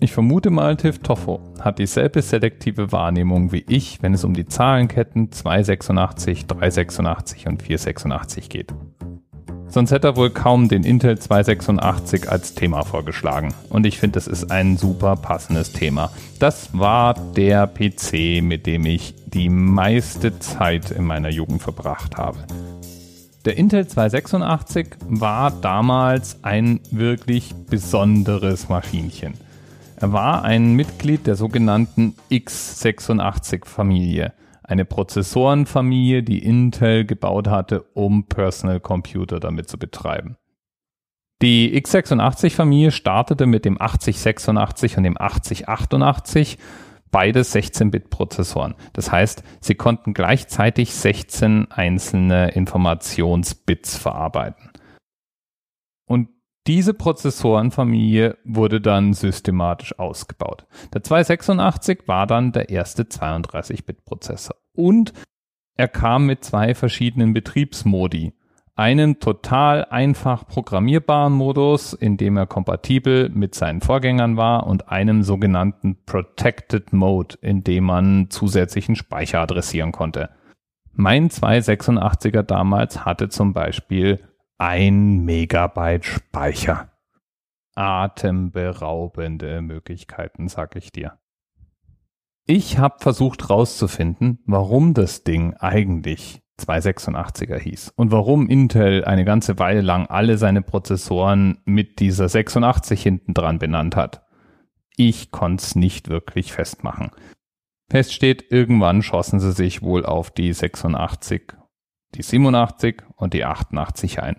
Ich vermute mal, Tiff Toffo hat dieselbe selektive Wahrnehmung wie ich, wenn es um die Zahlenketten 286, 386 und 486 geht. Sonst hätte er wohl kaum den Intel 286 als Thema vorgeschlagen. Und ich finde, das ist ein super passendes Thema. Das war der PC, mit dem ich die meiste Zeit in meiner Jugend verbracht habe. Der Intel 286 war damals ein wirklich besonderes Maschinchen. Er war ein Mitglied der sogenannten x86-Familie, eine Prozessorenfamilie, die Intel gebaut hatte, um Personal Computer damit zu betreiben. Die x86-Familie startete mit dem 8086 und dem 8088, beide 16-Bit-Prozessoren. Das heißt, sie konnten gleichzeitig 16 einzelne Informationsbits verarbeiten. Und diese Prozessorenfamilie wurde dann systematisch ausgebaut. Der 286 war dann der erste 32-Bit-Prozessor. Und er kam mit zwei verschiedenen Betriebsmodi. Einen total einfach programmierbaren Modus, in dem er kompatibel mit seinen Vorgängern war und einem sogenannten Protected Mode, in dem man zusätzlichen Speicher adressieren konnte. Mein 286er damals hatte zum Beispiel ein Megabyte Speicher. Atemberaubende Möglichkeiten, sag ich dir. Ich habe versucht rauszufinden, warum das Ding eigentlich 286er hieß und warum Intel eine ganze Weile lang alle seine Prozessoren mit dieser 86 hinten dran benannt hat. Ich konnte es nicht wirklich festmachen. Fest steht, irgendwann schossen sie sich wohl auf die 86, die 87 und die 88 ein.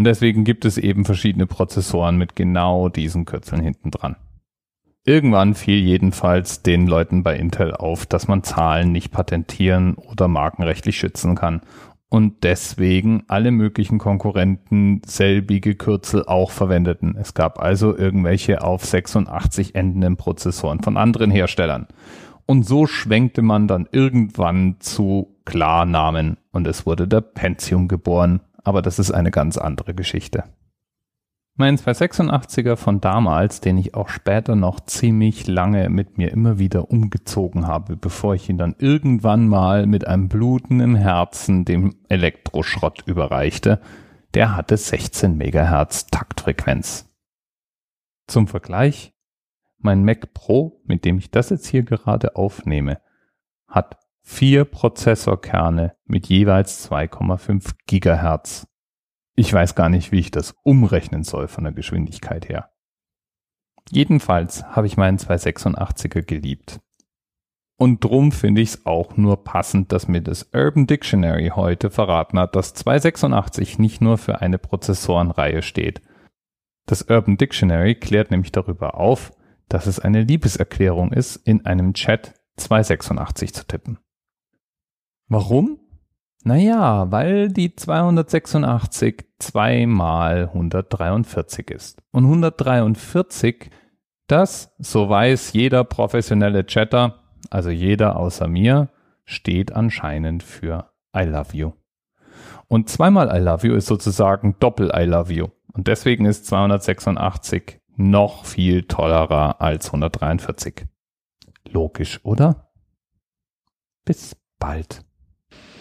Und deswegen gibt es eben verschiedene Prozessoren mit genau diesen Kürzeln hinten dran. Irgendwann fiel jedenfalls den Leuten bei Intel auf, dass man Zahlen nicht patentieren oder markenrechtlich schützen kann und deswegen alle möglichen Konkurrenten selbige Kürzel auch verwendeten. Es gab also irgendwelche auf 86 endenden Prozessoren von anderen Herstellern. Und so schwenkte man dann irgendwann zu Klarnamen und es wurde der Pentium geboren aber das ist eine ganz andere Geschichte. Mein 286er von damals, den ich auch später noch ziemlich lange mit mir immer wieder umgezogen habe, bevor ich ihn dann irgendwann mal mit einem Bluten im Herzen dem Elektroschrott überreichte, der hatte 16 Megahertz Taktfrequenz. Zum Vergleich, mein Mac Pro, mit dem ich das jetzt hier gerade aufnehme, hat vier Prozessorkerne mit jeweils 2,5 Gigahertz. Ich weiß gar nicht, wie ich das umrechnen soll von der Geschwindigkeit her. Jedenfalls habe ich meinen 286er geliebt. Und drum finde ich es auch nur passend, dass mir das Urban Dictionary heute verraten hat, dass 286 nicht nur für eine Prozessorenreihe steht. Das Urban Dictionary klärt nämlich darüber auf, dass es eine Liebeserklärung ist, in einem Chat 286 zu tippen. Warum? Naja, weil die 286 zweimal 143 ist. Und 143, das, so weiß jeder professionelle Chatter, also jeder außer mir, steht anscheinend für I love you. Und zweimal I love you ist sozusagen Doppel I love you. Und deswegen ist 286 noch viel tollerer als 143. Logisch, oder? Bis bald.